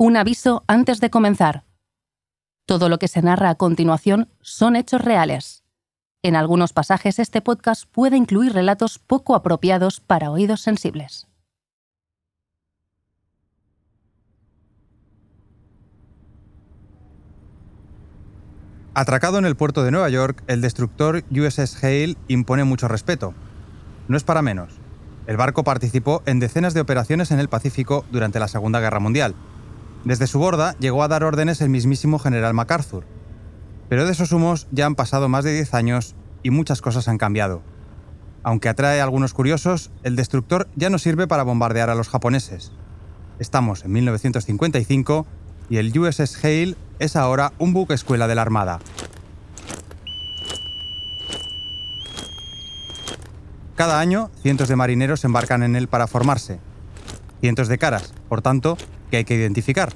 Un aviso antes de comenzar. Todo lo que se narra a continuación son hechos reales. En algunos pasajes este podcast puede incluir relatos poco apropiados para oídos sensibles. Atracado en el puerto de Nueva York, el destructor USS Hale impone mucho respeto. No es para menos. El barco participó en decenas de operaciones en el Pacífico durante la Segunda Guerra Mundial desde su borda llegó a dar órdenes el mismísimo general MacArthur. Pero de esos humos ya han pasado más de 10 años y muchas cosas han cambiado. Aunque atrae a algunos curiosos, el destructor ya no sirve para bombardear a los japoneses. Estamos en 1955 y el USS Hale es ahora un buque escuela de la Armada. Cada año, cientos de marineros embarcan en él para formarse. Cientos de caras, por tanto, que hay que identificar.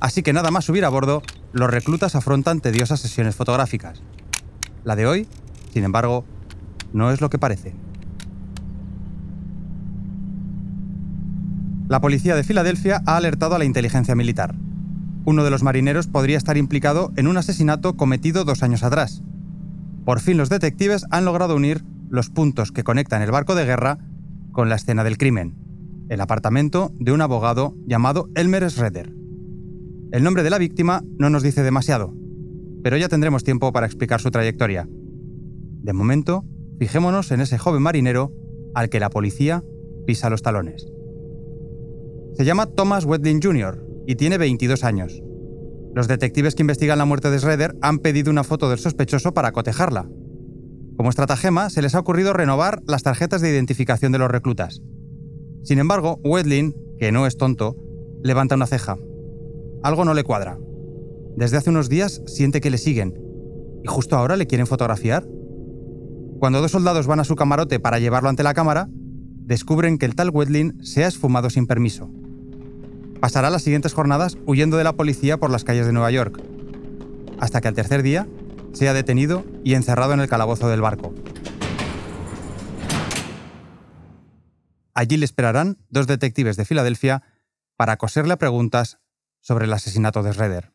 Así que nada más subir a bordo, los reclutas afrontan tediosas sesiones fotográficas. La de hoy, sin embargo, no es lo que parece. La policía de Filadelfia ha alertado a la inteligencia militar. Uno de los marineros podría estar implicado en un asesinato cometido dos años atrás. Por fin los detectives han logrado unir los puntos que conectan el barco de guerra con la escena del crimen el apartamento de un abogado llamado Elmer Schroeder. El nombre de la víctima no nos dice demasiado, pero ya tendremos tiempo para explicar su trayectoria. De momento, fijémonos en ese joven marinero al que la policía pisa los talones. Se llama Thomas Wedlin Jr. y tiene 22 años. Los detectives que investigan la muerte de Schroeder han pedido una foto del sospechoso para cotejarla. Como estratagema, se les ha ocurrido renovar las tarjetas de identificación de los reclutas. Sin embargo, Wedlin, que no es tonto, levanta una ceja. Algo no le cuadra. Desde hace unos días siente que le siguen. ¿Y justo ahora le quieren fotografiar? Cuando dos soldados van a su camarote para llevarlo ante la cámara, descubren que el tal Wedlin se ha esfumado sin permiso. Pasará las siguientes jornadas huyendo de la policía por las calles de Nueva York, hasta que al tercer día sea detenido y encerrado en el calabozo del barco. Allí le esperarán dos detectives de Filadelfia para coserle preguntas sobre el asesinato de Schroeder.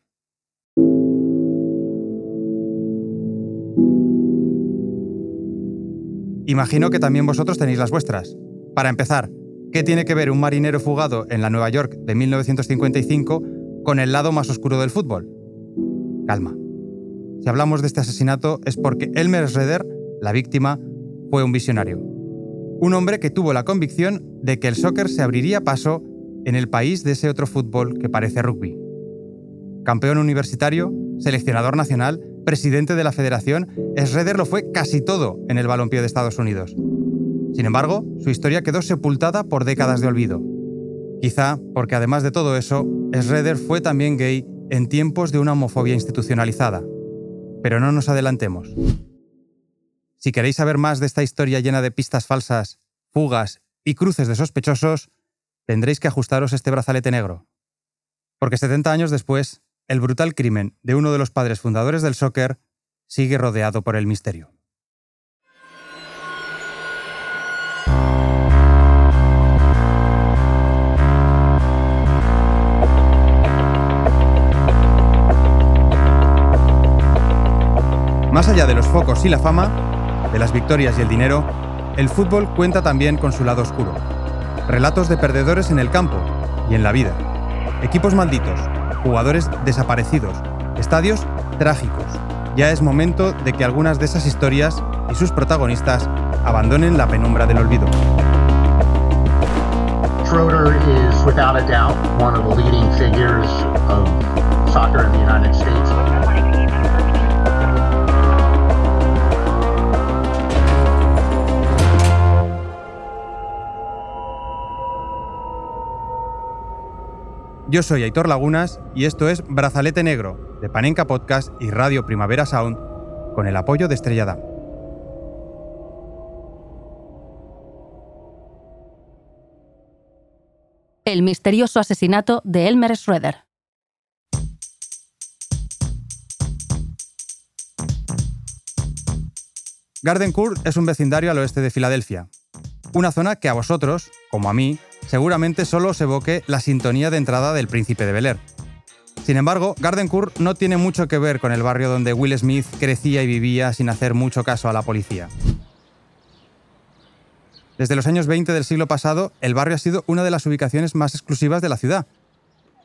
Imagino que también vosotros tenéis las vuestras. Para empezar, ¿qué tiene que ver un marinero fugado en la Nueva York de 1955 con el lado más oscuro del fútbol? Calma. Si hablamos de este asesinato es porque Elmer Schroeder, la víctima, fue un visionario un hombre que tuvo la convicción de que el soccer se abriría paso en el país de ese otro fútbol que parece rugby. Campeón universitario, seleccionador nacional, presidente de la federación, Schroeder lo fue casi todo en el balompié de Estados Unidos. Sin embargo, su historia quedó sepultada por décadas de olvido. Quizá porque además de todo eso, Schroeder fue también gay en tiempos de una homofobia institucionalizada. Pero no nos adelantemos. Si queréis saber más de esta historia llena de pistas falsas, fugas y cruces de sospechosos, tendréis que ajustaros este brazalete negro. Porque 70 años después, el brutal crimen de uno de los padres fundadores del soccer sigue rodeado por el misterio. Más allá de los focos y la fama, de las victorias y el dinero, el fútbol cuenta también con su lado oscuro. Relatos de perdedores en el campo y en la vida. Equipos malditos, jugadores desaparecidos, estadios trágicos. Ya es momento de que algunas de esas historias y sus protagonistas abandonen la penumbra del olvido. Schroeder is without a doubt one of the leading figures of soccer in the United States. Yo soy Aitor Lagunas y esto es Brazalete Negro, de Panenka Podcast y Radio Primavera Sound, con el apoyo de Estrella El misterioso asesinato de Elmer Schroeder. Garden Court es un vecindario al oeste de Filadelfia, una zona que a vosotros, como a mí, seguramente solo os evoque la sintonía de entrada del Príncipe de Bel Air. Sin embargo, Gardencourt no tiene mucho que ver con el barrio donde Will Smith crecía y vivía sin hacer mucho caso a la policía. Desde los años 20 del siglo pasado, el barrio ha sido una de las ubicaciones más exclusivas de la ciudad.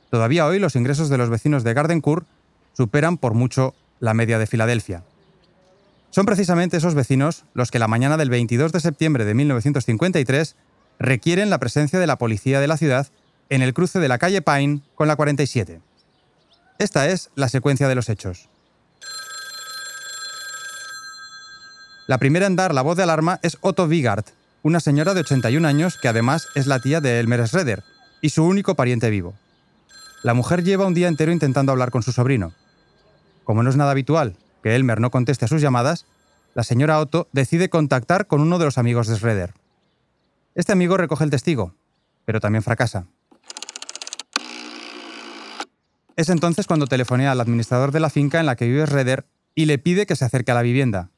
Todavía hoy los ingresos de los vecinos de Gardencourt superan por mucho la media de Filadelfia. Son precisamente esos vecinos los que la mañana del 22 de septiembre de 1953 requieren la presencia de la policía de la ciudad en el cruce de la calle Pine con la 47. Esta es la secuencia de los hechos. La primera en dar la voz de alarma es Otto Vigard, una señora de 81 años que además es la tía de Elmer Schroeder y su único pariente vivo. La mujer lleva un día entero intentando hablar con su sobrino. Como no es nada habitual que Elmer no conteste a sus llamadas, la señora Otto decide contactar con uno de los amigos de Schroeder. Este amigo recoge el testigo, pero también fracasa. Es entonces cuando telefonea al administrador de la finca en la que vive Schroeder y le pide que se acerque a la vivienda.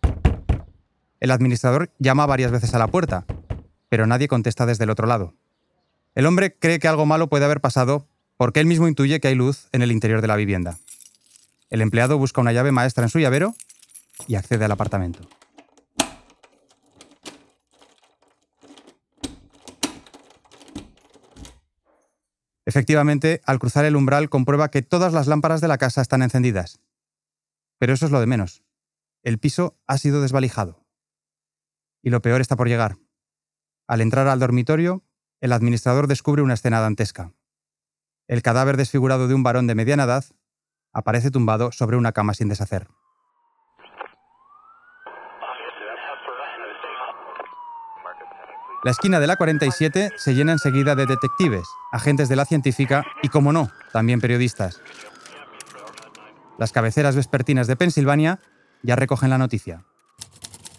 El administrador llama varias veces a la puerta, pero nadie contesta desde el otro lado. El hombre cree que algo malo puede haber pasado porque él mismo intuye que hay luz en el interior de la vivienda. El empleado busca una llave maestra en su llavero y accede al apartamento. Efectivamente, al cruzar el umbral comprueba que todas las lámparas de la casa están encendidas. Pero eso es lo de menos. El piso ha sido desvalijado. Y lo peor está por llegar. Al entrar al dormitorio, el administrador descubre una escena dantesca. El cadáver desfigurado de un varón de mediana edad aparece tumbado sobre una cama sin deshacer. La esquina de la 47 se llena enseguida de detectives, agentes de la científica y, como no, también periodistas. Las cabeceras vespertinas de Pensilvania ya recogen la noticia.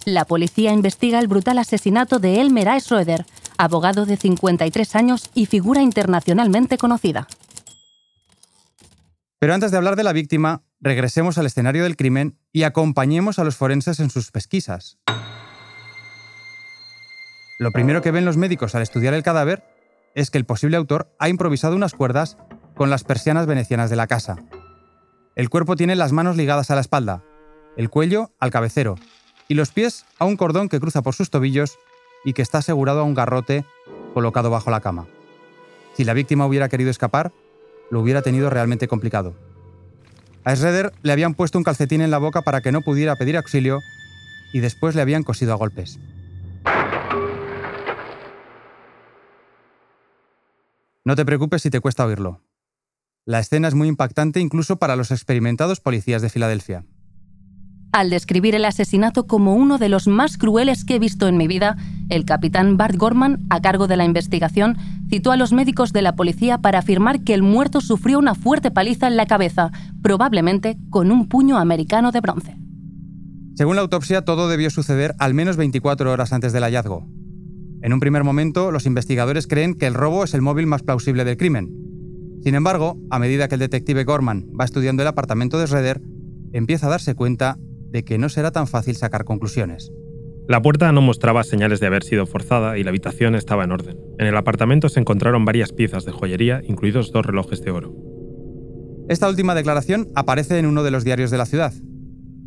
La policía investiga el brutal asesinato de Elmer A. Schroeder, abogado de 53 años y figura internacionalmente conocida. Pero antes de hablar de la víctima, regresemos al escenario del crimen y acompañemos a los forenses en sus pesquisas. Lo primero que ven los médicos al estudiar el cadáver es que el posible autor ha improvisado unas cuerdas con las persianas venecianas de la casa. El cuerpo tiene las manos ligadas a la espalda, el cuello al cabecero y los pies a un cordón que cruza por sus tobillos y que está asegurado a un garrote colocado bajo la cama. Si la víctima hubiera querido escapar, lo hubiera tenido realmente complicado. A Schroeder le habían puesto un calcetín en la boca para que no pudiera pedir auxilio y después le habían cosido a golpes. No te preocupes si te cuesta oírlo. La escena es muy impactante incluso para los experimentados policías de Filadelfia. Al describir el asesinato como uno de los más crueles que he visto en mi vida, el capitán Bart Gorman, a cargo de la investigación, citó a los médicos de la policía para afirmar que el muerto sufrió una fuerte paliza en la cabeza, probablemente con un puño americano de bronce. Según la autopsia, todo debió suceder al menos 24 horas antes del hallazgo. En un primer momento, los investigadores creen que el robo es el móvil más plausible del crimen. Sin embargo, a medida que el detective Gorman va estudiando el apartamento de Schroeder, empieza a darse cuenta de que no será tan fácil sacar conclusiones. La puerta no mostraba señales de haber sido forzada y la habitación estaba en orden. En el apartamento se encontraron varias piezas de joyería, incluidos dos relojes de oro. Esta última declaración aparece en uno de los diarios de la ciudad.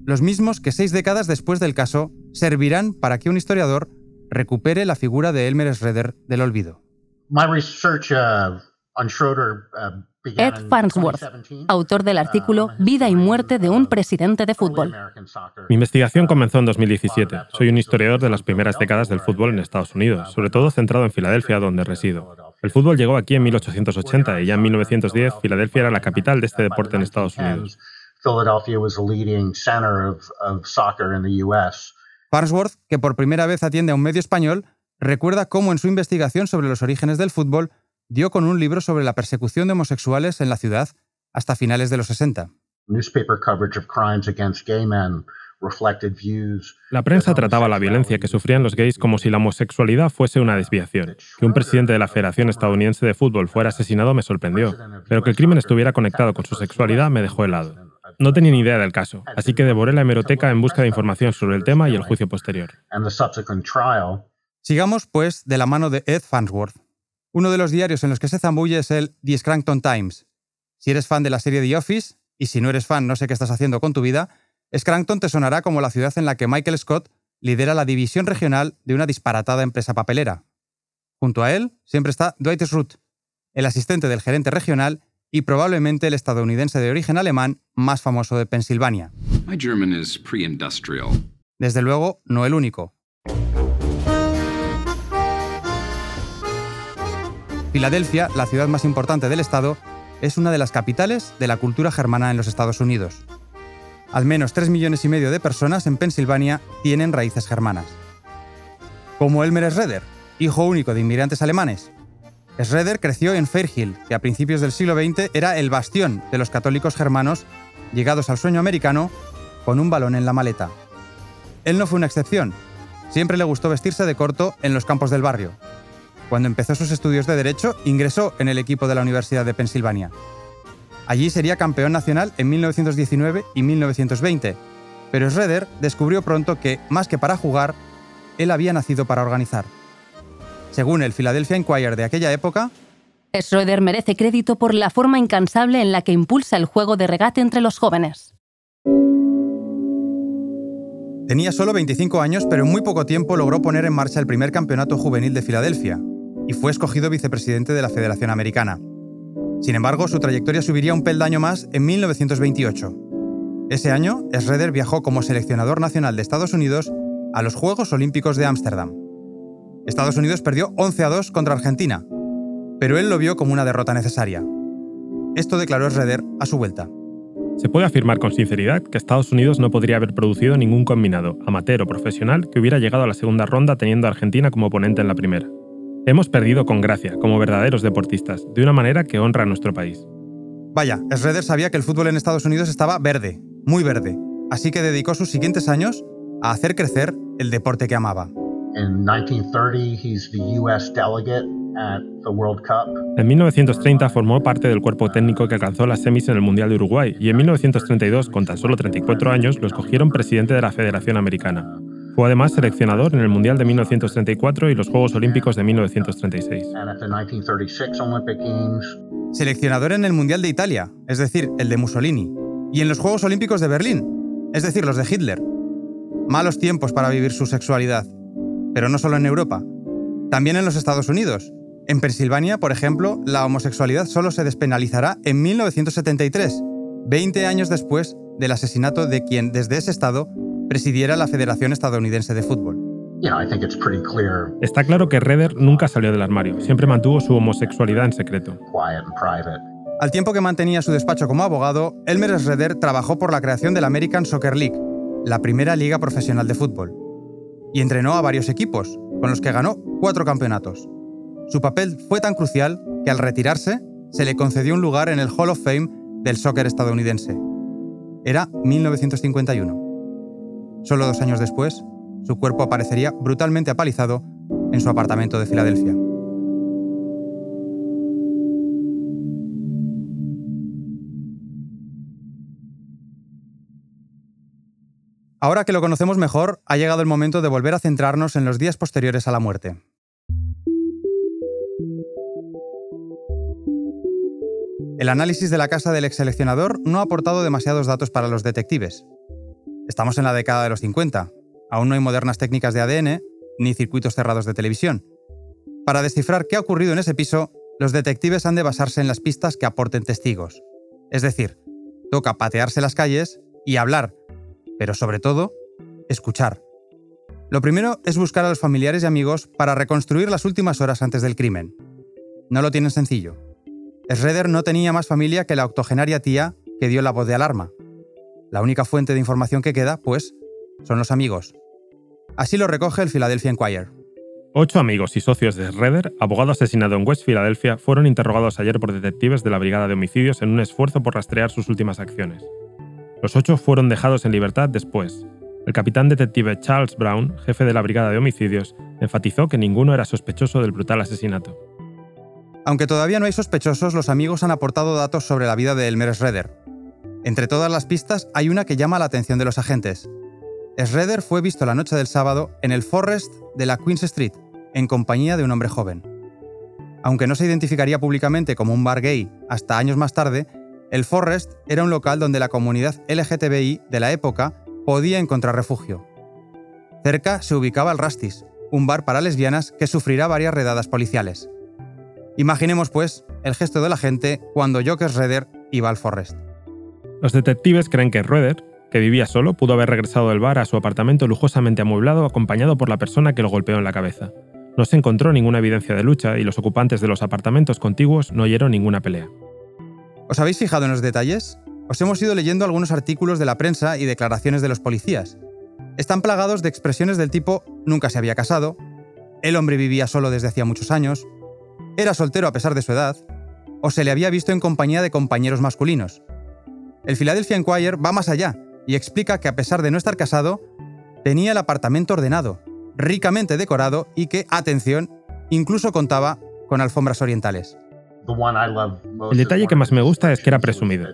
Los mismos que seis décadas después del caso servirán para que un historiador recupere la figura de Elmer Schroeder del olvido. My research uh, on Schroeder uh, Ed Farnsworth, autor del artículo Vida y muerte de un presidente de fútbol. Mi investigación comenzó en 2017. Soy un historiador de las primeras décadas del fútbol en Estados Unidos, sobre todo centrado en Filadelfia, donde resido. El fútbol llegó aquí en 1880 y ya en 1910 Filadelfia era la capital de este deporte en Estados Unidos. Farnsworth, que por primera vez atiende a un medio español, recuerda cómo en su investigación sobre los orígenes del fútbol dio con un libro sobre la persecución de homosexuales en la ciudad hasta finales de los 60. La prensa trataba la violencia que sufrían los gays como si la homosexualidad fuese una desviación. Que un presidente de la Federación Estadounidense de Fútbol fuera asesinado me sorprendió, pero que el crimen estuviera conectado con su sexualidad me dejó helado. No tenía ni idea del caso, así que devoré la hemeroteca en busca de información sobre el tema y el juicio posterior. Sigamos, pues, de la mano de Ed Farnsworth, Uno de los diarios en los que se zambulle es el The Scranton Times. Si eres fan de la serie The Office, y si no eres fan no sé qué estás haciendo con tu vida, Scranton te sonará como la ciudad en la que Michael Scott lidera la división regional de una disparatada empresa papelera. Junto a él siempre está Dwight Schrute, el asistente del gerente regional y probablemente el estadounidense de origen alemán más famoso de Pensilvania. Desde luego, no el único. Filadelfia, la ciudad más importante del estado, es una de las capitales de la cultura germana en los Estados Unidos. Al menos 3 millones y medio de personas en Pensilvania tienen raíces germanas. Como Elmer Schroeder, hijo único de inmigrantes alemanes. Schroeder creció en Fairhill, que a principios del siglo XX era el bastión de los católicos germanos llegados al sueño americano con un balón en la maleta. Él no fue una excepción. Siempre le gustó vestirse de corto en los campos del barrio. Cuando empezó sus estudios de Derecho, ingresó en el equipo de la Universidad de Pensilvania. Allí sería campeón nacional en 1919 y 1920, pero Schroeder descubrió pronto que, más que para jugar, él había nacido para organizar. Según el Philadelphia Inquirer de aquella época, Schroeder merece crédito por la forma incansable en la que impulsa el juego de regate entre los jóvenes. Tenía solo 25 años, pero en muy poco tiempo logró poner en marcha el primer campeonato juvenil de Filadelfia y fue escogido vicepresidente de la Federación Americana. Sin embargo, su trayectoria subiría un peldaño más en 1928. Ese año, Schroeder viajó como seleccionador nacional de Estados Unidos a los Juegos Olímpicos de Ámsterdam. Estados Unidos perdió 11 a 2 contra Argentina, pero él lo vio como una derrota necesaria. Esto declaró Schroeder a su vuelta. Se puede afirmar con sinceridad que Estados Unidos no podría haber producido ningún combinado, amateur o profesional, que hubiera llegado a la segunda ronda teniendo a Argentina como oponente en la primera. Hemos perdido con gracia, como verdaderos deportistas, de una manera que honra a nuestro país. Vaya, Schroeder sabía que el fútbol en Estados Unidos estaba verde, muy verde, así que dedicó sus siguientes años a hacer crecer el deporte que amaba. In 1930, he's the US delegate at the World Cup. En 1930 formó parte del cuerpo técnico que alcanzó las semis en el Mundial de Uruguay y en 1932, con tan solo 34 años, lo escogieron presidente de la Federación Americana. Fue además seleccionador en el Mundial de 1934 y los Juegos Olímpicos de 1936. And at the 1936 Olympic Games, Seleccionador en el Mundial de Italia, es decir, el de Mussolini, y en los Juegos Olímpicos de Berlín, es decir, los de Hitler. Malos tiempos para vivir su sexualidad. Pero no solo en Europa, también en los Estados Unidos. En Pensilvania, por ejemplo, la homosexualidad solo se despenalizará en 1973, 20 años después del asesinato de quien desde ese estado presidiera la Federación Estadounidense de Fútbol. you know, I think it's pretty clear, Está claro que Redder nunca salió del armario, siempre mantuvo su homosexualidad en secreto. Al tiempo que mantenía su despacho como abogado, Elmer Schroeder trabajó por la creación de la American Soccer League, la primera liga profesional de fútbol, y entrenó a varios equipos, con los que ganó cuatro campeonatos. Su papel fue tan crucial que al retirarse se le concedió un lugar en el Hall of Fame del soccer estadounidense. Era 1951. Solo dos años después, su cuerpo aparecería brutalmente apalizado en su apartamento de Filadelfia. Ahora que lo conocemos mejor, ha llegado el momento de volver a centrarnos en los días posteriores a la muerte. El análisis de la casa del ex seleccionador no ha aportado demasiados datos para los detectives. Estamos en la década de los 50. Aún no hay modernas técnicas de ADN ni circuitos cerrados de televisión. Para descifrar qué ha ocurrido en ese piso, los detectives han de basarse en las pistas que aporten testigos. Es decir, toca patearse las calles y hablar, pero sobre todo, escuchar. Lo primero es buscar a los familiares y amigos para reconstruir las últimas horas antes del crimen. No lo tienen sencillo. Schroeder no tenía más familia que la octogenaria tía que dio la voz de alarma. La única fuente de información que queda, pues, son los amigos. Así lo recoge el Philadelphia Inquirer. Ocho amigos y socios de Redder, abogado asesinado en West Philadelphia, fueron interrogados ayer por detectives de la Brigada de Homicidios en un esfuerzo por rastrear sus últimas acciones. Los ocho fueron dejados en libertad después. El capitán detective Charles Brown, jefe de la Brigada de Homicidios, enfatizó que ninguno era sospechoso del brutal asesinato. Aunque todavía no hay sospechosos, los amigos han aportado datos sobre la vida de Elmer Schroeder. Entre todas las pistas hay una que llama la atención de los agentes. Schroeder fue visto la noche del sábado en el Forest de la Queens Street, en compañía de un hombre joven. Aunque no se identificaría públicamente como un bar gay hasta años más tarde, el Forest era un local donde la comunidad LGTBI de la época podía encontrar refugio. Cerca se ubicaba el Rastis, un bar para lesbianas que sufrirá varias redadas policiales. Imaginemos, pues, el gesto de la gente cuando Joker Redder iba al Forest. Los detectives creen que Rueder, que vivía solo, pudo haber regresado del bar a su apartamento lujosamente amueblado acompañado por la persona que lo golpeó en la cabeza. No se encontró ninguna evidencia de lucha y los ocupantes de los apartamentos contiguos no oyeron ninguna pelea. ¿Os habéis fijado en los detalles? Os hemos ido leyendo algunos artículos de la prensa y declaraciones de los policías. Están plagados de expresiones del tipo nunca se había casado, el hombre vivía solo desde hacía muchos años, era soltero a pesar de su edad, o se le había visto en compañía de compañeros masculinos. El Philadelphia Inquirer va más allá y explica que a pesar de no estar casado, tenía el apartamento ordenado, ricamente decorado y que, atención, incluso contaba con alfombras orientales. El detalle que más me gusta es que era presumido.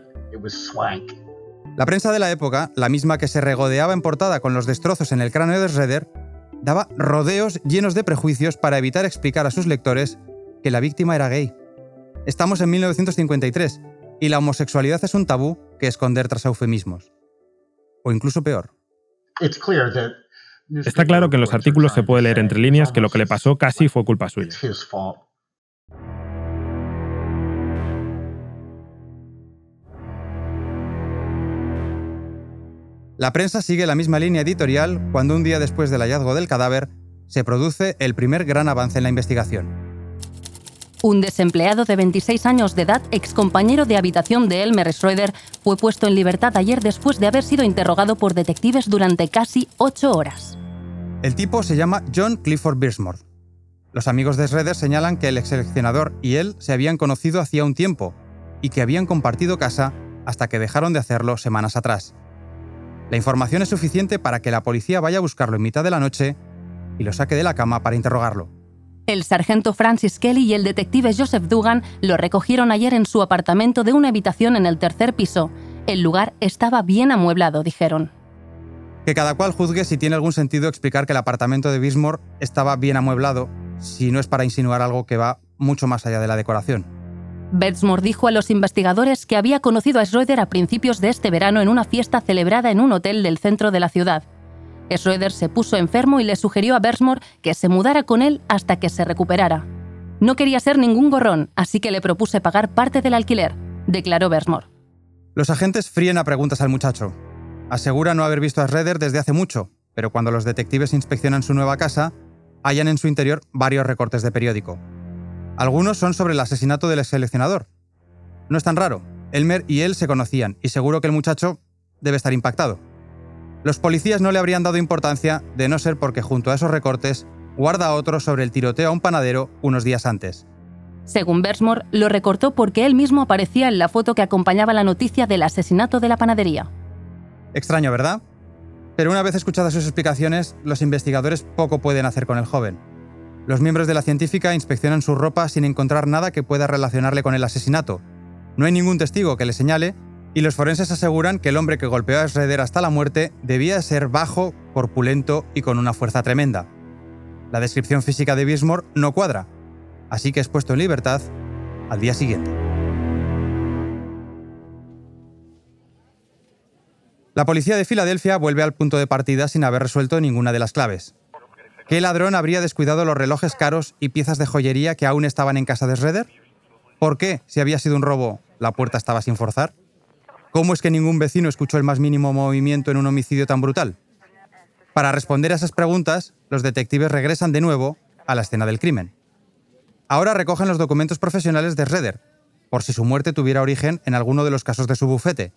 La prensa de la época, la misma que se regodeaba en portada con los destrozos en el cráneo de Schroeder, daba rodeos llenos de prejuicios para evitar explicar a sus lectores que la víctima era gay. Estamos en 1953 y la homosexualidad es un tabú que esconder tras eufemismos. O incluso peor. Está claro que en los artículos se puede leer entre líneas que lo que le pasó casi fue culpa suya. La prensa sigue la misma línea editorial cuando un día después del hallazgo del cadáver se produce el primer gran avance en la investigación. Un desempleado de 26 años de edad, excompañero de habitación de Elmer Schroeder, fue puesto en libertad ayer después de haber sido interrogado por detectives durante casi ocho horas. El tipo se llama John Clifford Birsmore. Los amigos de Schroeder señalan que el ex seleccionador y él se habían conocido hacía un tiempo y que habían compartido casa hasta que dejaron de hacerlo semanas atrás. La información es suficiente para que la policía vaya a buscarlo en mitad de la noche y lo saque de la cama para interrogarlo. El sargento Francis Kelly y el detective Joseph Dugan lo recogieron ayer en su apartamento de una habitación en el tercer piso. El lugar estaba bien amueblado, dijeron. Que cada cual juzgue si tiene algún sentido explicar que el apartamento de Bismore estaba bien amueblado, si no es para insinuar algo que va mucho más allá de la decoración. Betsmore dijo a los investigadores que había conocido a Schroeder a principios de este verano en una fiesta celebrada en un hotel del centro de la ciudad. Schroeder se puso enfermo y le sugirió a Bersmore que se mudara con él hasta que se recuperara. No quería ser ningún gorrón, así que le propuse pagar parte del alquiler, declaró Bersmore. Los agentes fríen a preguntas al muchacho. Asegura no haber visto a Schroeder desde hace mucho, pero cuando los detectives inspeccionan su nueva casa, hallan en su interior varios recortes de periódico. Algunos son sobre el asesinato del seleccionador. No es tan raro. Elmer y él se conocían y seguro que el muchacho debe estar impactado. Los policías no le habrían dado importancia de no ser porque junto a esos recortes guarda otro sobre el tiroteo a un panadero unos días antes. Según Bersmore, lo recortó porque él mismo aparecía en la foto que acompañaba la noticia del asesinato de la panadería. Extraño, ¿verdad? Pero una vez escuchadas sus explicaciones, los investigadores poco pueden hacer con el joven. Los miembros de la científica inspeccionan su ropa sin encontrar nada que pueda relacionarle con el asesinato. No hay ningún testigo que le señale, y los forenses aseguran que el hombre que golpeó a Schroeder hasta la muerte debía ser bajo, corpulento y con una fuerza tremenda. La descripción física de Bismore no cuadra, así que es puesto en libertad al día siguiente. La policía de Filadelfia vuelve al punto de partida sin haber resuelto ninguna de las claves. ¿Qué ladrón habría descuidado los relojes caros y piezas de joyería que aún estaban en casa de Schroeder? ¿Por qué, si había sido un robo, la puerta estaba sin forzar? ¿Cómo es que ningún vecino escuchó el más mínimo movimiento en un homicidio tan brutal? Para responder a esas preguntas, los detectives regresan de nuevo a la escena del crimen. Ahora recogen los documentos profesionales de Schroeder, por si su muerte tuviera origen en alguno de los casos de su bufete,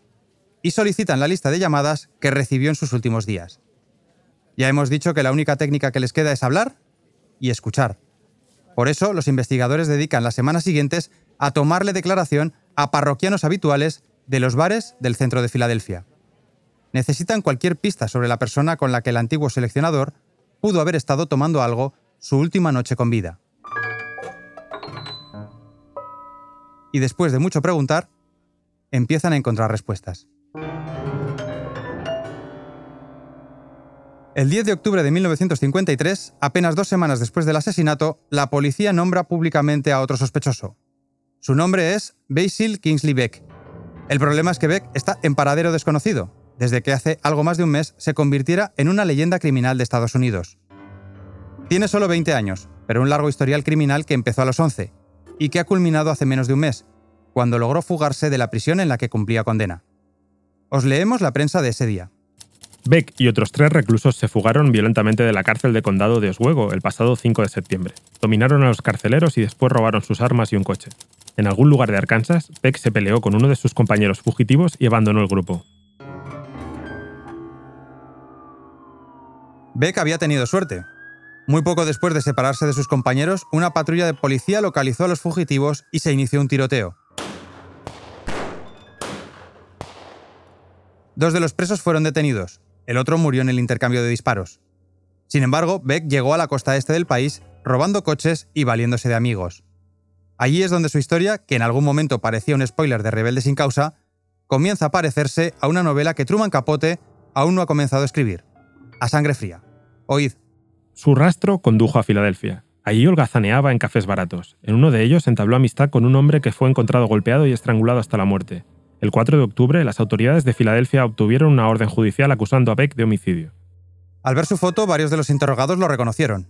y solicitan la lista de llamadas que recibió en sus últimos días. Ya hemos dicho que la única técnica que les queda es hablar y escuchar. Por eso, los investigadores dedican las semanas siguientes a tomarle declaración a parroquianos habituales de los bares del centro de Filadelfia. Necesitan cualquier pista sobre la persona con la que el antiguo seleccionador pudo haber estado tomando algo su última noche con vida. Y después de mucho preguntar, empiezan a encontrar respuestas. El 10 de octubre de 1953, apenas dos semanas después del asesinato, la policía nombra públicamente a otro sospechoso. Su nombre es Basil Kingsley Beck. El problema es que Beck está en paradero desconocido, desde que hace algo más de un mes se convirtiera en una leyenda criminal de Estados Unidos. Tiene solo 20 años, pero un largo historial criminal que empezó a los 11 y que ha culminado hace menos de un mes, cuando logró fugarse de la prisión en la que cumplía condena. Os leemos la prensa de ese día. Beck y otros tres reclusos se fugaron violentamente de la cárcel de condado de Oswego el pasado 5 de septiembre. Dominaron a los carceleros y después robaron sus armas y un coche. En algún lugar de Arkansas, Beck se peleó con uno de sus compañeros fugitivos y abandonó el grupo. Beck había tenido suerte. Muy poco después de separarse de sus compañeros, una patrulla de policía localizó a los fugitivos y se inició un tiroteo. Dos de los presos fueron detenidos, el otro murió en el intercambio de disparos. Sin embargo, Beck llegó a la costa este del país robando coches y valiéndose de amigos. Allí es donde su historia, que en algún momento parecía un spoiler de Rebelde sin causa, comienza a parecerse a una novela que Truman Capote aún no ha comenzado a escribir. A sangre fría. Oíd. Su rastro condujo a Filadelfia. Allí holgazaneaba en cafés baratos. En uno de ellos entabló amistad con un hombre que fue encontrado golpeado y estrangulado hasta la muerte. El 4 de octubre, las autoridades de Filadelfia obtuvieron una orden judicial acusando a Beck de homicidio. Al ver su foto, varios de los interrogados lo reconocieron.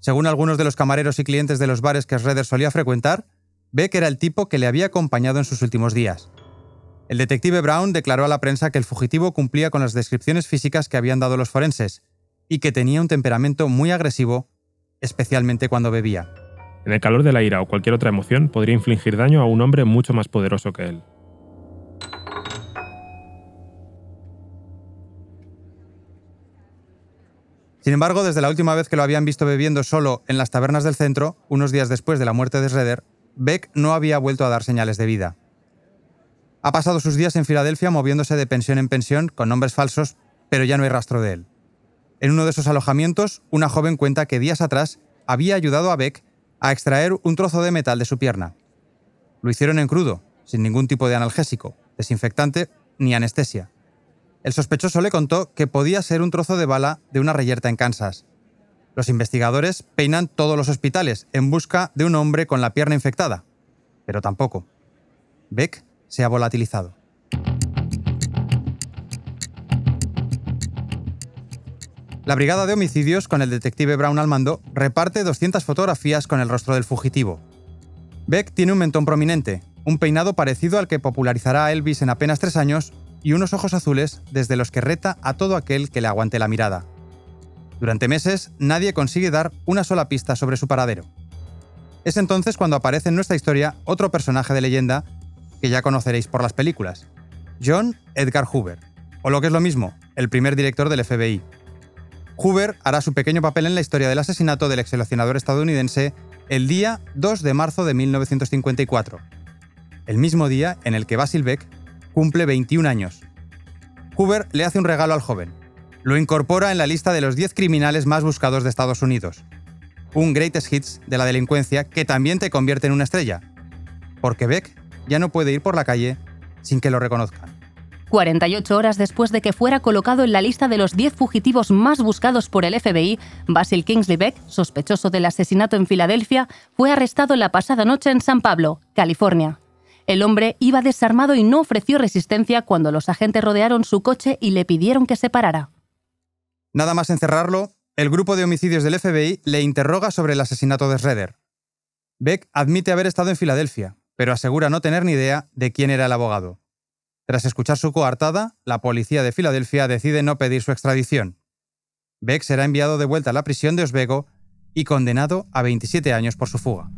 Según algunos de los camareros y clientes de los bares que Schroeder solía frecuentar, Beck era el tipo que le había acompañado en sus últimos días. El detective Brown declaró a la prensa que el fugitivo cumplía con las descripciones físicas que habían dado los forenses y que tenía un temperamento muy agresivo, especialmente cuando bebía. En el calor de la ira o cualquier otra emoción podría infligir daño a un hombre mucho más poderoso que él. Sin embargo, desde la última vez que lo habían visto bebiendo solo en las tabernas del centro, unos días después de la muerte de Schroeder, Beck no había vuelto a dar señales de vida. Ha pasado sus días en Filadelfia moviéndose de pensión en pensión con nombres falsos, pero ya no hay rastro de él. En uno de esos alojamientos, una joven cuenta que días atrás había ayudado a Beck a extraer un trozo de metal de su pierna. Lo hicieron en crudo, sin ningún tipo de analgésico, desinfectante ni anestesia. El sospechoso le contó que podía ser un trozo de bala de una reyerta en Kansas. Los investigadores peinan todos los hospitales en busca de un hombre con la pierna infectada, pero tampoco. Beck se ha volatilizado. La brigada de homicidios, con el detective Brown al mando, reparte 200 fotografías con el rostro del fugitivo. Beck tiene un mentón prominente, un peinado parecido al que popularizará Elvis en apenas tres años y unos ojos azules desde los que reta a todo aquel que le aguante la mirada. Durante meses, nadie consigue dar una sola pista sobre su paradero. Es entonces cuando aparece en nuestra historia otro personaje de leyenda que ya conoceréis por las películas, John Edgar Hoover, o lo que es lo mismo, el primer director del FBI. Hoover hará su pequeño papel en la historia del asesinato del ex seleccionador estadounidense el día 2 de marzo de 1954, el mismo día en el que Basil Beck cumple 21 años. Hoover le hace un regalo al joven. Lo incorpora en la lista de los 10 criminales más buscados de Estados Unidos. Un greatest hits de la delincuencia que también te convierte en una estrella. Porque Beck ya no puede ir por la calle sin que lo reconozcan. 48 horas después de que fuera colocado en la lista de los 10 fugitivos más buscados por el FBI, Basil Kingsley Beck, sospechoso del asesinato en Filadelfia, fue arrestado la pasada noche en San Pablo, California. El hombre iba desarmado y no ofreció resistencia cuando los agentes rodearon su coche y le pidieron que se parara. Nada más encerrarlo, el grupo de homicidios del FBI le interroga sobre el asesinato de Schroeder. Beck admite haber estado en Filadelfia, pero asegura no tener ni idea de quién era el abogado. Tras escuchar su coartada, la policía de Filadelfia decide no pedir su extradición. Beck será enviado de vuelta a la prisión de Oswego y condenado a 27 años por su fuga.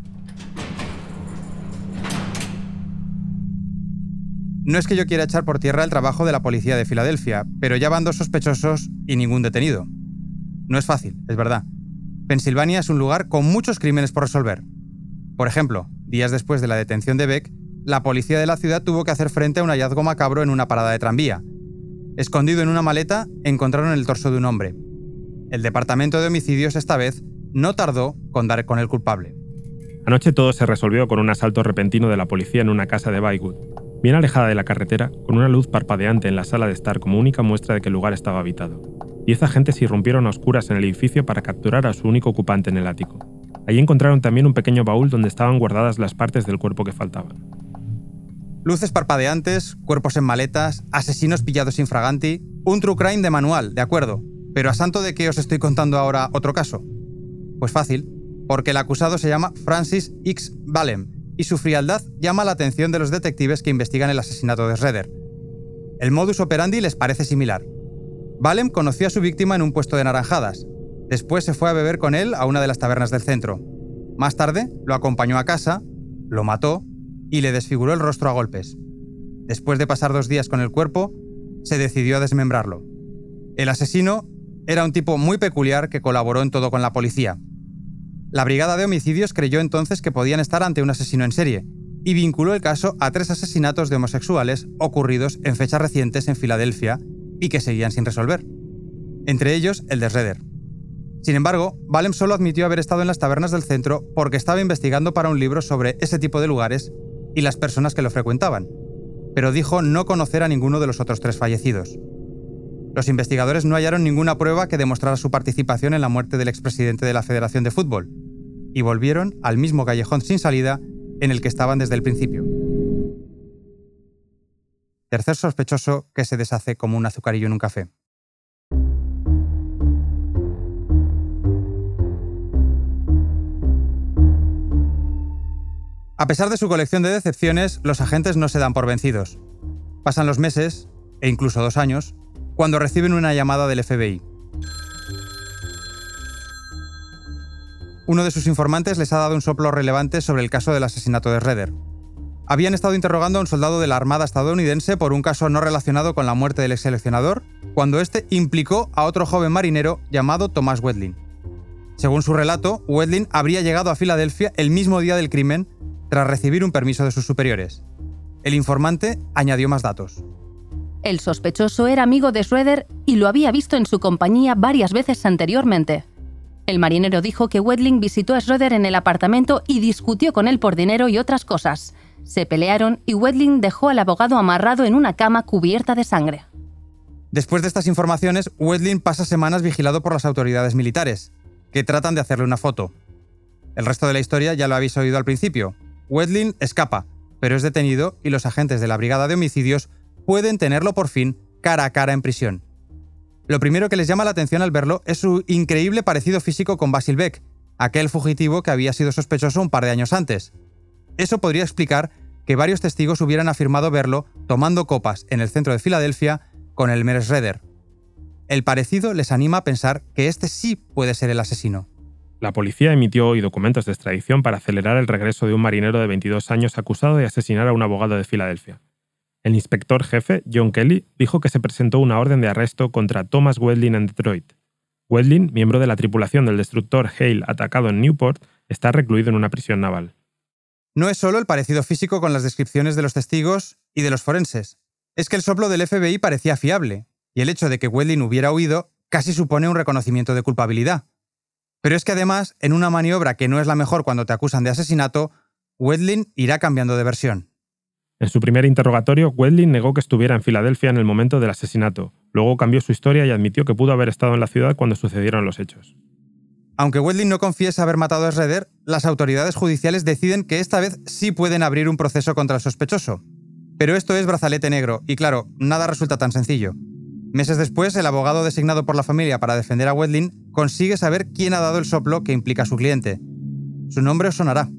No es que yo quiera echar por tierra el trabajo de la policía de Filadelfia, pero ya van dos sospechosos y ningún detenido. No es fácil, es verdad. Pensilvania es un lugar con muchos crímenes por resolver. Por ejemplo, días después de la detención de Beck, la policía de la ciudad tuvo que hacer frente a un hallazgo macabro en una parada de tranvía. Escondido en una maleta, encontraron el torso de un hombre. El departamento de homicidios esta vez no tardó con dar con el culpable. Anoche todo se resolvió con un asalto repentino de la policía en una casa de Bywood. Bien alejada de la carretera, con una luz parpadeante en la sala de estar como única muestra de que el lugar estaba habitado. Diez agentes irrumpieron a oscuras en el edificio para capturar a su único ocupante en el ático. Allí encontraron también un pequeño baúl donde estaban guardadas las partes del cuerpo que faltaban. Luces parpadeantes, cuerpos en maletas, asesinos pillados infraganti, un true crime de manual, de acuerdo. Pero a santo de qué os estoy contando ahora otro caso. Pues fácil, porque el acusado se llama Francis X. Valem y su frialdad llama la atención de los detectives que investigan el asesinato de Schroeder. El modus operandi les parece similar. Valem conoció a su víctima en un puesto de naranjadas. Después se fue a beber con él a una de las tabernas del centro. Más tarde, lo acompañó a casa, lo mató y le desfiguró el rostro a golpes. Después de pasar dos días con el cuerpo, se decidió a desmembrarlo. El asesino era un tipo muy peculiar que colaboró en todo con la policía. La Brigada de Homicidios creyó entonces que podían estar ante un asesino en serie y vinculó el caso a tres asesinatos de homosexuales ocurridos en fechas recientes en Filadelfia y que seguían sin resolver. Entre ellos, el de Redder. Sin embargo, Valem solo admitió haber estado en las tabernas del centro porque estaba investigando para un libro sobre ese tipo de lugares y las personas que lo frecuentaban, pero dijo no conocer a ninguno de los otros tres fallecidos. Los investigadores no hallaron ninguna prueba que demostrara su participación en la muerte del expresidente de la Federación de Fútbol, y volvieron al mismo callejón sin salida en el que estaban desde el principio. Tercer sospechoso que se deshace como un azucarillo en un café. A pesar de su colección de decepciones, los agentes no se dan por vencidos. Pasan los meses, e incluso dos años, cuando reciben una llamada del FBI. Uno de sus informantes les ha dado un soplo relevante sobre el caso del asesinato de Redder. Habían estado interrogando a un soldado de la Armada estadounidense por un caso no relacionado con la muerte del ex seleccionador, cuando este implicó a otro joven marinero llamado Thomas Wedlin. Según su relato, Wedlin habría llegado a Filadelfia el mismo día del crimen tras recibir un permiso de sus superiores. El informante añadió más datos. El sospechoso era amigo de Schroeder y lo había visto en su compañía varias veces anteriormente. El marinero dijo que Wedling visitó a Schroeder en el apartamento y discutió con él por dinero y otras cosas. Se pelearon y Wedling dejó al abogado amarrado en una cama cubierta de sangre. Después de estas informaciones, Wedling pasa semanas vigilado por las autoridades militares, que tratan de hacerle una foto. El resto de la historia ya lo habéis oído al principio. Wedling escapa, pero es detenido y los agentes de la Brigada de Homicidios pueden tenerlo por fin cara a cara en prisión. Lo primero que les llama la atención al verlo es su increíble parecido físico con Basil Beck, aquel fugitivo que había sido sospechoso un par de años antes. Eso podría explicar que varios testigos hubieran afirmado verlo tomando copas en el centro de Filadelfia con el Redder. El parecido les anima a pensar que este sí puede ser el asesino. La policía emitió hoy documentos de extradición para acelerar el regreso de un marinero de 22 años acusado de asesinar a un abogado de Filadelfia. El inspector jefe, John Kelly, dijo que se presentó una orden de arresto contra Thomas Wedlin en Detroit. Wedlin, miembro de la tripulación del destructor Hale atacado en Newport, está recluido en una prisión naval. No es solo el parecido físico con las descripciones de los testigos y de los forenses. Es que el soplo del FBI parecía fiable, y el hecho de que Wedlin hubiera huido casi supone un reconocimiento de culpabilidad. Pero es que además, en una maniobra que no es la mejor cuando te acusan de asesinato, Wedlin irá cambiando de versión. En su primer interrogatorio, Wedlin negó que estuviera en Filadelfia en el momento del asesinato. Luego cambió su historia y admitió que pudo haber estado en la ciudad cuando sucedieron los hechos. Aunque Wedlin no confiesa haber matado a Schroeder, las autoridades judiciales deciden que esta vez sí pueden abrir un proceso contra el sospechoso. Pero esto es brazalete negro, y claro, nada resulta tan sencillo. Meses después, el abogado designado por la familia para defender a Wedlin consigue saber quién ha dado el soplo que implica a su cliente. Su nombre os sonará.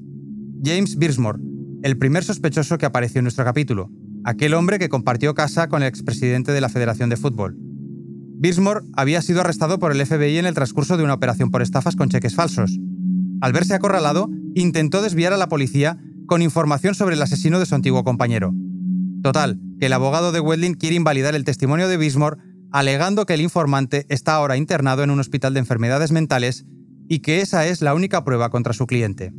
James Birsmore, el primer sospechoso que apareció en nuestro capítulo, aquel hombre que compartió casa con el expresidente de la Federación de Fútbol. Bismore había sido arrestado por el FBI en el transcurso de una operación por estafas con cheques falsos. Al verse acorralado, intentó desviar a la policía con información sobre el asesino de su antiguo compañero. Total, que el abogado de Wedlin quiere invalidar el testimonio de Bismore alegando que el informante está ahora internado en un hospital de enfermedades mentales y que esa es la única prueba contra su cliente.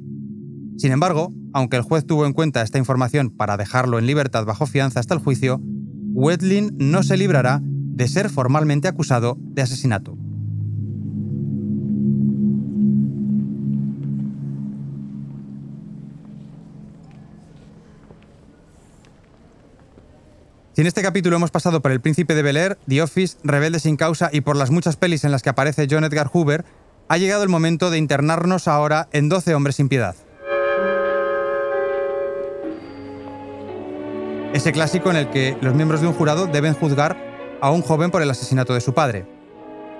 Sin embargo, aunque el juez tuvo en cuenta esta información para dejarlo en libertad bajo fianza hasta el juicio, Wedlin no se librará de ser formalmente acusado de asesinato. Si en este capítulo hemos pasado por El Príncipe de Bel Air, The Office, Rebelde sin causa y por las muchas pelis en las que aparece John Edgar Hoover, ha llegado el momento de internarnos ahora en 12 hombres sin piedad. Ese clásico en el que los miembros de un jurado deben juzgar a un joven por el asesinato de su padre.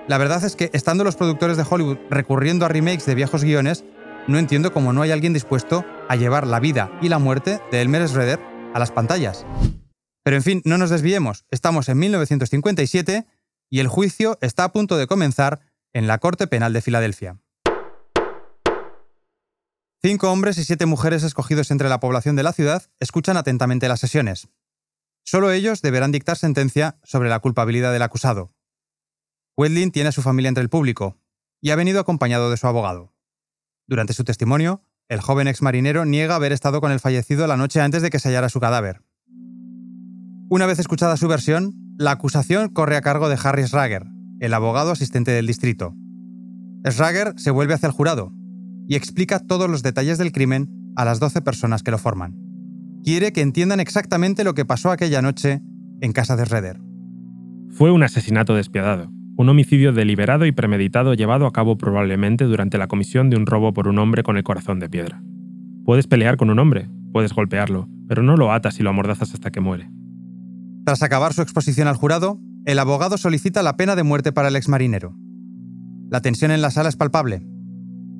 La verdad es que, estando los productores de Hollywood recurriendo a remakes de viejos guiones, no entiendo cómo no hay alguien dispuesto a llevar la vida y la muerte de Elmer Schroeder a las pantallas. Pero en fin, no nos desviemos, estamos en 1957 y el juicio está a punto de comenzar en la Corte Penal de Filadelfia. Cinco hombres y siete mujeres escogidos entre la población de la ciudad escuchan atentamente las sesiones. Solo ellos deberán dictar sentencia sobre la culpabilidad del acusado. Wedlin tiene a su familia entre el público y ha venido acompañado de su abogado. Durante su testimonio, el joven ex marinero niega haber estado con el fallecido la noche antes de que se hallara su cadáver. Una vez escuchada su versión, la acusación corre a cargo de Harry Schrager, el abogado asistente del distrito. Schrager se vuelve hacia el jurado y explica todos los detalles del crimen a las 12 personas que lo forman. Quiere que entiendan exactamente lo que pasó aquella noche en casa de Schroeder. Fue un asesinato despiadado, un homicidio deliberado y premeditado llevado a cabo probablemente durante la comisión de un robo por un hombre con el corazón de piedra. Puedes pelear con un hombre, puedes golpearlo, pero no lo atas y lo amordazas hasta que muere. Tras acabar su exposición al jurado, el abogado solicita la pena de muerte para el exmarinero. La tensión en la sala es palpable.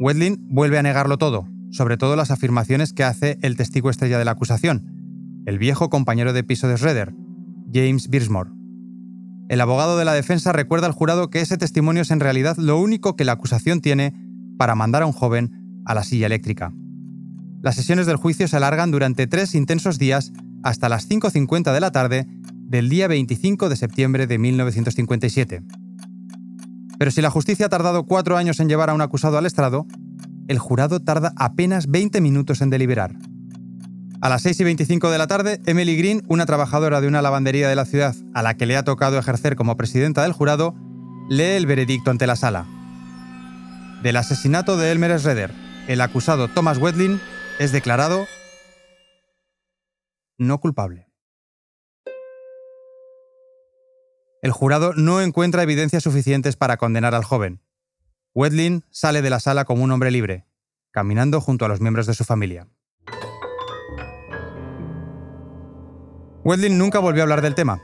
Wedlin vuelve a negarlo todo, sobre todo las afirmaciones que hace el testigo estrella de la acusación, el viejo compañero de piso de Schroeder, James Birsmore. El abogado de la defensa recuerda al jurado que ese testimonio es en realidad lo único que la acusación tiene para mandar a un joven a la silla eléctrica. Las sesiones del juicio se alargan durante tres intensos días hasta las 5.50 de la tarde del día 25 de septiembre de 1957. Pero si la justicia ha tardado cuatro años en llevar a un acusado al estrado, el jurado tarda apenas 20 minutos en deliberar. A las 6 y 25 de la tarde, Emily Green, una trabajadora de una lavandería de la ciudad a la que le ha tocado ejercer como presidenta del jurado, lee el veredicto ante la sala. Del asesinato de Elmer Schroeder, el acusado Thomas Wedlin es declarado no culpable. El jurado no encuentra evidencias suficientes para condenar al joven. Wedlin sale de la sala como un hombre libre, caminando junto a los miembros de su familia. Wedlin nunca volvió a hablar del tema,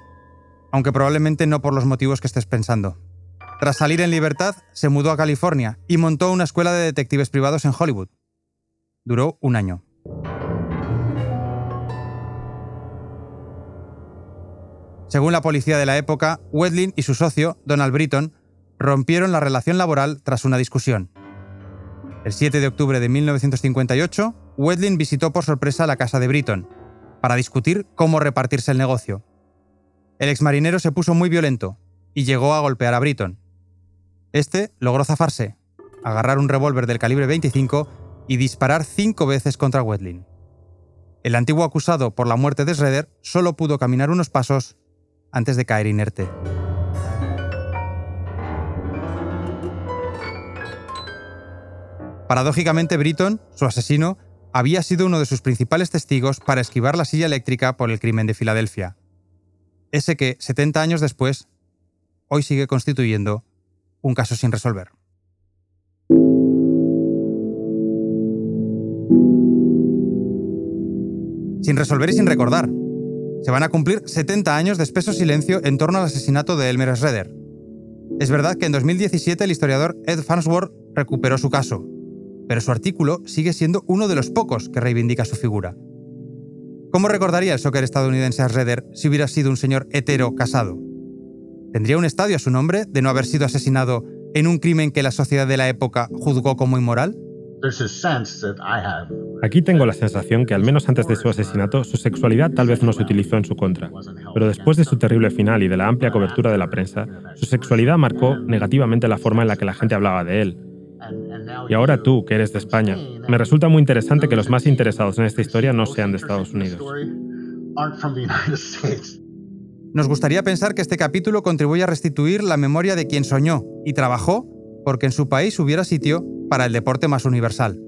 aunque probablemente no por los motivos que estés pensando. Tras salir en libertad, se mudó a California y montó una escuela de detectives privados en Hollywood. Duró un año. Según la policía de la época, Wedlin y su socio, Donald Britton, rompieron la relación laboral tras una discusión. El 7 de octubre de 1958, Wedlin visitó por sorpresa la casa de Britton, para discutir cómo repartirse el negocio. El exmarinero se puso muy violento y llegó a golpear a Britton. Este logró zafarse, agarrar un revólver del calibre 25 y disparar cinco veces contra Wedlin. El antiguo acusado por la muerte de Schroeder solo pudo caminar unos pasos antes de caer inerte. Paradójicamente, Britton, su asesino, había sido uno de sus principales testigos para esquivar la silla eléctrica por el crimen de Filadelfia. Ese que, 70 años después, hoy sigue constituyendo un caso sin resolver. Sin resolver y sin recordar. Se van a cumplir 70 años de espeso silencio en torno al asesinato de Elmer Schroeder. Es verdad que en 2017 el historiador Ed Farnsworth recuperó su caso, pero su artículo sigue siendo uno de los pocos que reivindica su figura. ¿Cómo recordaría el soccer estadounidense a Schroeder si hubiera sido un señor hetero casado? ¿Tendría un estadio a su nombre de no haber sido asesinado en un crimen que la sociedad de la época juzgó como inmoral? Aquí tengo la sensación que al menos antes de su asesinato su sexualidad tal vez no se utilizó en su contra, pero después de su terrible final y de la amplia cobertura de la prensa, su sexualidad marcó negativamente la forma en la que la gente hablaba de él, y ahora tú, que eres de España, me resulta muy interesante que los más interesados en esta historia no sean de Estados Unidos. Nos gustaría pensar que este capítulo contribuye a restituir la memoria de quien soñó y trabajó porque en su país hubiera sitio para el deporte más universal.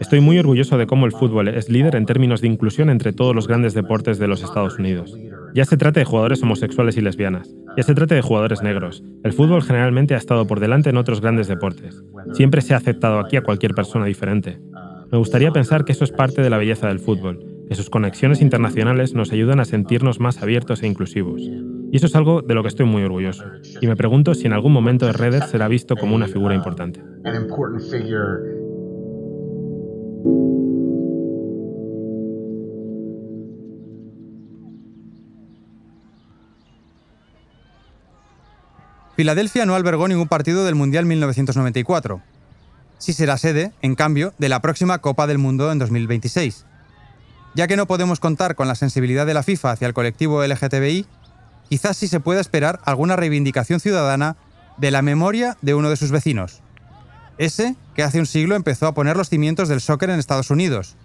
Estoy muy orgulloso de cómo el fútbol es líder en términos de inclusión entre todos los grandes deportes de los Estados Unidos. Ya se trate de jugadores homosexuales y lesbianas, ya se trate de jugadores negros. El fútbol generalmente ha estado por delante en otros grandes deportes. Siempre se ha aceptado aquí a cualquier persona diferente. Me gustaría pensar que eso es parte de la belleza del fútbol, que sus conexiones internacionales nos ayudan a sentirnos más abiertos e inclusivos. Y eso es algo de lo que estoy muy orgulloso. Y me pregunto si en algún momento Redder será visto como una figura importante. Filadelfia no albergó ningún partido del Mundial 1994. Sí será sede, en cambio, de la próxima Copa del Mundo en 2026. Ya que no podemos contar con la sensibilidad de la FIFA hacia el colectivo LGTBI, quizás sí se pueda esperar alguna reivindicación ciudadana de la memoria de uno de sus vecinos. Ese que hace un siglo empezó a poner los cimientos del soccer en Estados Unidos,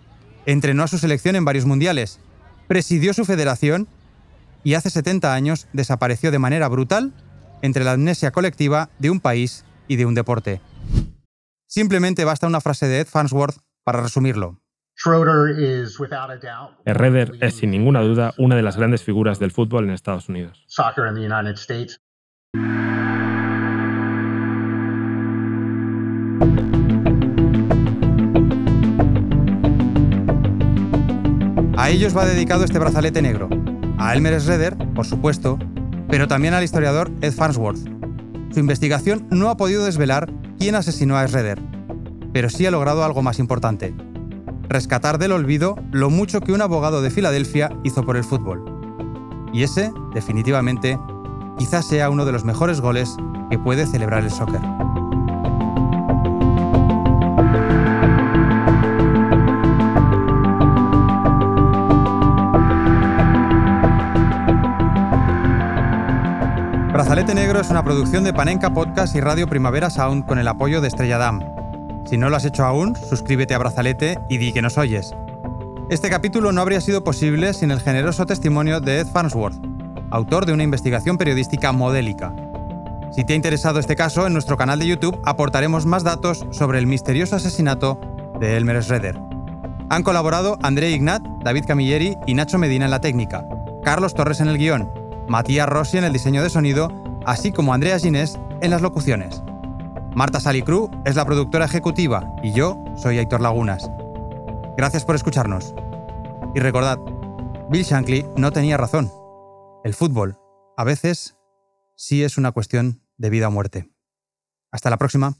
entrenó a su selección en varios mundiales, presidió su federación y hace 70 años desapareció de manera brutal entre la amnesia colectiva de un país y de un deporte. Simplemente basta una frase de Ed Farnsworth para resumirlo. Herreder es sin ninguna duda una de las grandes figuras del fútbol en Estados Unidos. A ellos va dedicado este brazalete negro. A Elmer Schroeder, por supuesto, pero también al historiador Ed Farnsworth. Su investigación no ha podido desvelar quién asesinó a Schroeder, pero sí ha logrado algo más importante. Rescatar del olvido lo mucho que un abogado de Filadelfia hizo por el fútbol. Y ese, definitivamente, quizás sea uno de los mejores goles que puede celebrar el soccer. Brazalete Negro es una producción de Panenka Podcast y Radio Primavera Sound con el apoyo de Estrella Damm. Si no lo has hecho aún, suscríbete a Brazalete y di que nos oyes. Este capítulo no habría sido posible sin el generoso testimonio de Ed Farnsworth, autor de una investigación periodística modélica. Si te ha interesado este caso, en nuestro canal de YouTube aportaremos más datos sobre el misterioso asesinato de Elmer Schroeder. Han colaborado André Ignat, David Camilleri y Nacho Medina en la técnica, Carlos Torres en el guion Matías Rossi en el diseño de sonido, así como Andrea Ginés en las locuciones. Marta Salicru es la productora ejecutiva y yo soy Aitor Lagunas. Gracias por escucharnos. Y recordad, Bill Shankly no tenía razón. El fútbol, a veces, sí es una cuestión de vida o muerte. Hasta la próxima.